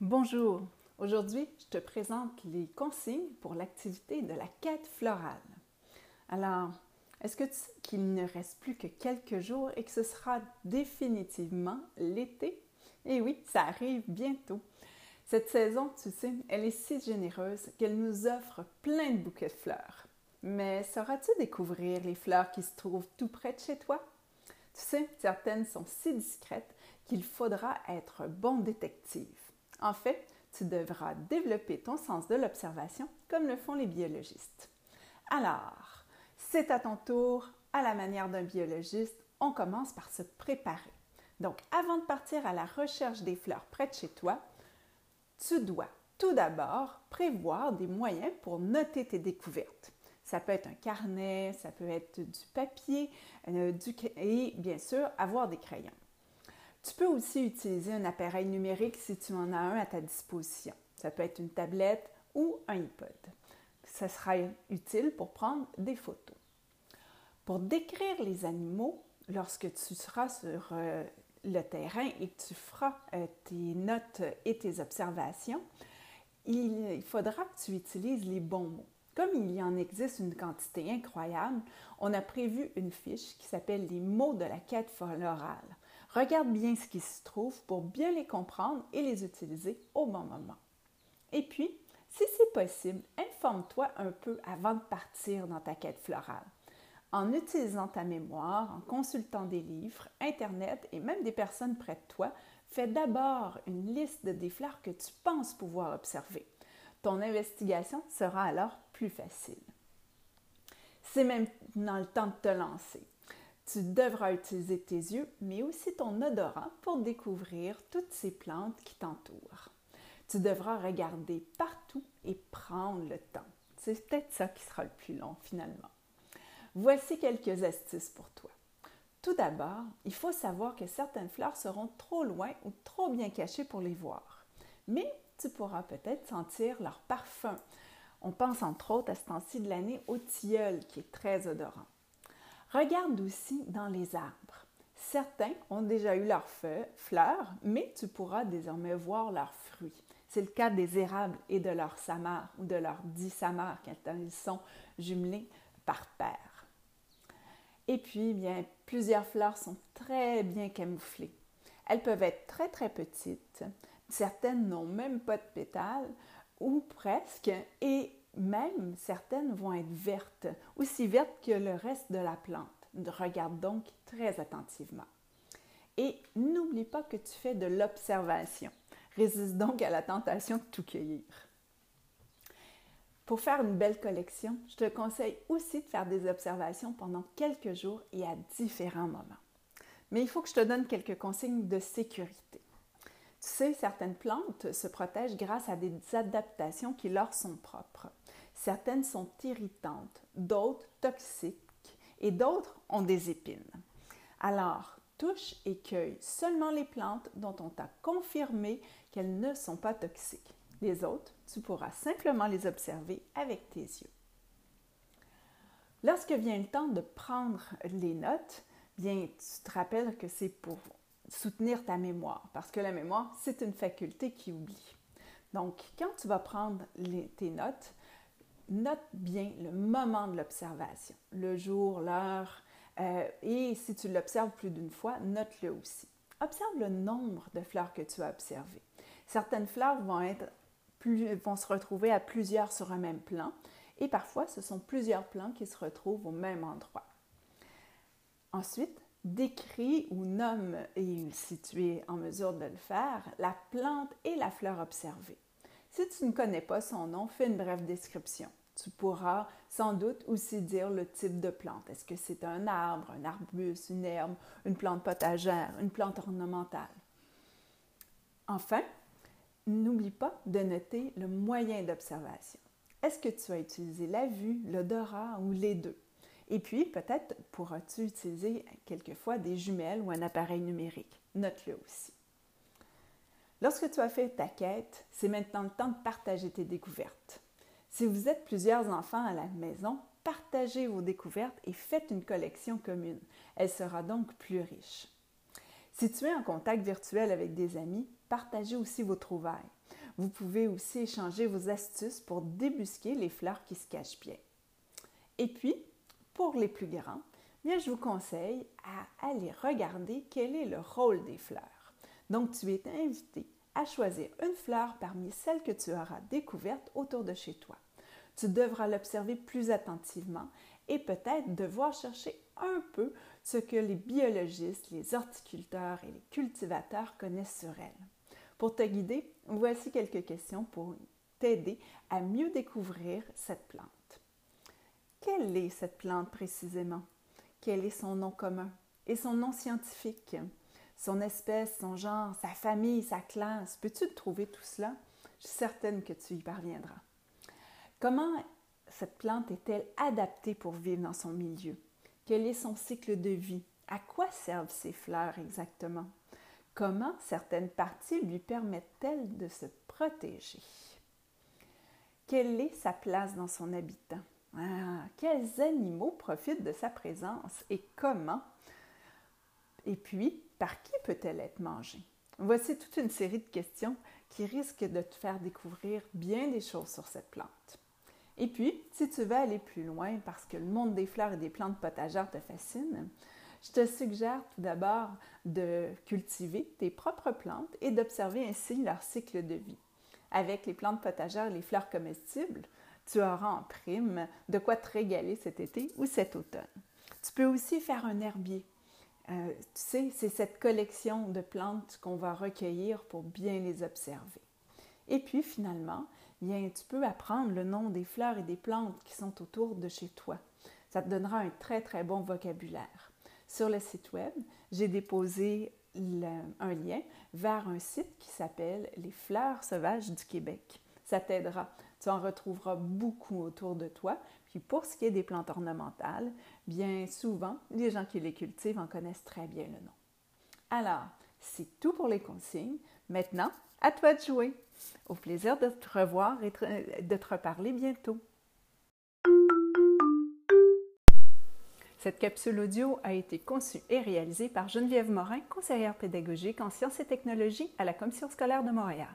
Bonjour, aujourd'hui je te présente les consignes pour l'activité de la quête florale. Alors, est-ce que tu sais qu'il ne reste plus que quelques jours et que ce sera définitivement l'été? Eh oui, ça arrive bientôt. Cette saison, tu sais, elle est si généreuse qu'elle nous offre plein de bouquets de fleurs. Mais sauras-tu découvrir les fleurs qui se trouvent tout près de chez toi? Tu sais, certaines sont si discrètes qu'il faudra être bon détective. En fait, tu devras développer ton sens de l'observation comme le font les biologistes. Alors, c'est à ton tour, à la manière d'un biologiste, on commence par se préparer. Donc, avant de partir à la recherche des fleurs près de chez toi, tu dois tout d'abord prévoir des moyens pour noter tes découvertes. Ça peut être un carnet, ça peut être du papier euh, et bien sûr avoir des crayons. Tu peux aussi utiliser un appareil numérique si tu en as un à ta disposition. Ça peut être une tablette ou un iPod. Ça sera utile pour prendre des photos. Pour décrire les animaux, lorsque tu seras sur euh, le terrain et que tu feras euh, tes notes et tes observations, il faudra que tu utilises les bons mots. Comme il y en existe une quantité incroyable, on a prévu une fiche qui s'appelle les mots de la quête florale. Regarde bien ce qui se trouve pour bien les comprendre et les utiliser au bon moment. Et puis, si c'est possible, informe-toi un peu avant de partir dans ta quête florale. En utilisant ta mémoire, en consultant des livres, Internet et même des personnes près de toi, fais d'abord une liste des fleurs que tu penses pouvoir observer. Ton investigation sera alors plus facile. C'est maintenant le temps de te lancer. Tu devras utiliser tes yeux, mais aussi ton odorat pour découvrir toutes ces plantes qui t'entourent. Tu devras regarder partout et prendre le temps. C'est peut-être ça qui sera le plus long finalement. Voici quelques astuces pour toi. Tout d'abord, il faut savoir que certaines fleurs seront trop loin ou trop bien cachées pour les voir. Mais tu pourras peut-être sentir leur parfum. On pense entre autres à ce temps-ci de l'année au tilleul qui est très odorant. Regarde aussi dans les arbres. Certains ont déjà eu leurs fleurs, mais tu pourras désormais voir leurs fruits. C'est le cas des érables et de leurs samars ou de leurs dix samars quand ils sont jumelés par paire. Et puis, bien, plusieurs fleurs sont très bien camouflées. Elles peuvent être très très petites. Certaines n'ont même pas de pétales ou presque, et même certaines vont être vertes, aussi vertes que le reste de la plante. Regarde donc très attentivement. Et n'oublie pas que tu fais de l'observation. Résiste donc à la tentation de tout cueillir. Pour faire une belle collection, je te conseille aussi de faire des observations pendant quelques jours et à différents moments. Mais il faut que je te donne quelques consignes de sécurité. Tu sais, certaines plantes se protègent grâce à des adaptations qui leur sont propres. Certaines sont irritantes, d'autres toxiques et d'autres ont des épines. Alors, touche et cueille seulement les plantes dont on t'a confirmé qu'elles ne sont pas toxiques. Les autres, tu pourras simplement les observer avec tes yeux. Lorsque vient le temps de prendre les notes, bien, tu te rappelles que c'est pour soutenir ta mémoire, parce que la mémoire, c'est une faculté qui oublie. Donc, quand tu vas prendre tes notes, note bien le moment de l'observation, le jour, l'heure, euh, et si tu l'observes plus d'une fois, note-le aussi. Observe le nombre de fleurs que tu as observées. Certaines fleurs vont, être vont se retrouver à plusieurs sur un même plan, et parfois ce sont plusieurs plans qui se retrouvent au même endroit. Ensuite, décris ou nomme, et si tu es en mesure de le faire, la plante et la fleur observée. Si tu ne connais pas son nom, fais une brève description. Tu pourras sans doute aussi dire le type de plante. Est-ce que c'est un arbre, un arbuste, une herbe, une plante potagère, une plante ornementale? Enfin, n'oublie pas de noter le moyen d'observation. Est-ce que tu as utilisé la vue, l'odorat ou les deux? Et puis, peut-être pourras-tu utiliser quelquefois des jumelles ou un appareil numérique. Note-le aussi. Lorsque tu as fait ta quête, c'est maintenant le temps de partager tes découvertes. Si vous êtes plusieurs enfants à la maison, partagez vos découvertes et faites une collection commune. Elle sera donc plus riche. Si tu es en contact virtuel avec des amis, partagez aussi vos trouvailles. Vous pouvez aussi échanger vos astuces pour débusquer les fleurs qui se cachent bien. Et puis, pour les plus grands, bien, je vous conseille à aller regarder quel est le rôle des fleurs. Donc, tu es invité à choisir une fleur parmi celles que tu auras découvertes autour de chez toi. Tu devras l'observer plus attentivement et peut-être devoir chercher un peu ce que les biologistes, les horticulteurs et les cultivateurs connaissent sur elle. Pour te guider, voici quelques questions pour t'aider à mieux découvrir cette plante. Quelle est cette plante précisément? Quel est son nom commun? Et son nom scientifique? Son espèce, son genre, sa famille, sa classe? Peux-tu trouver tout cela? Je suis certaine que tu y parviendras. Comment cette plante est-elle adaptée pour vivre dans son milieu? Quel est son cycle de vie? À quoi servent ses fleurs exactement? Comment certaines parties lui permettent-elles de se protéger? Quelle est sa place dans son habitat? Ah, quels animaux profitent de sa présence et comment? Et puis, par qui peut-elle être mangée? Voici toute une série de questions qui risquent de te faire découvrir bien des choses sur cette plante. Et puis, si tu veux aller plus loin parce que le monde des fleurs et des plantes potagères te fascine, je te suggère tout d'abord de cultiver tes propres plantes et d'observer ainsi leur cycle de vie. Avec les plantes potagères et les fleurs comestibles, tu auras en prime de quoi te régaler cet été ou cet automne. Tu peux aussi faire un herbier. Euh, tu sais, c'est cette collection de plantes qu'on va recueillir pour bien les observer. Et puis finalement, bien, tu peux apprendre le nom des fleurs et des plantes qui sont autour de chez toi. Ça te donnera un très très bon vocabulaire. Sur le site web, j'ai déposé un lien vers un site qui s'appelle Les fleurs sauvages du Québec. Ça t'aidera. Tu en retrouveras beaucoup autour de toi. Puis pour ce qui est des plantes ornementales, bien souvent, les gens qui les cultivent en connaissent très bien le nom. Alors, c'est tout pour les consignes. Maintenant, à toi de jouer. Au plaisir de te revoir et de te reparler bientôt. Cette capsule audio a été conçue et réalisée par Geneviève Morin, conseillère pédagogique en sciences et technologies à la Commission scolaire de Montréal.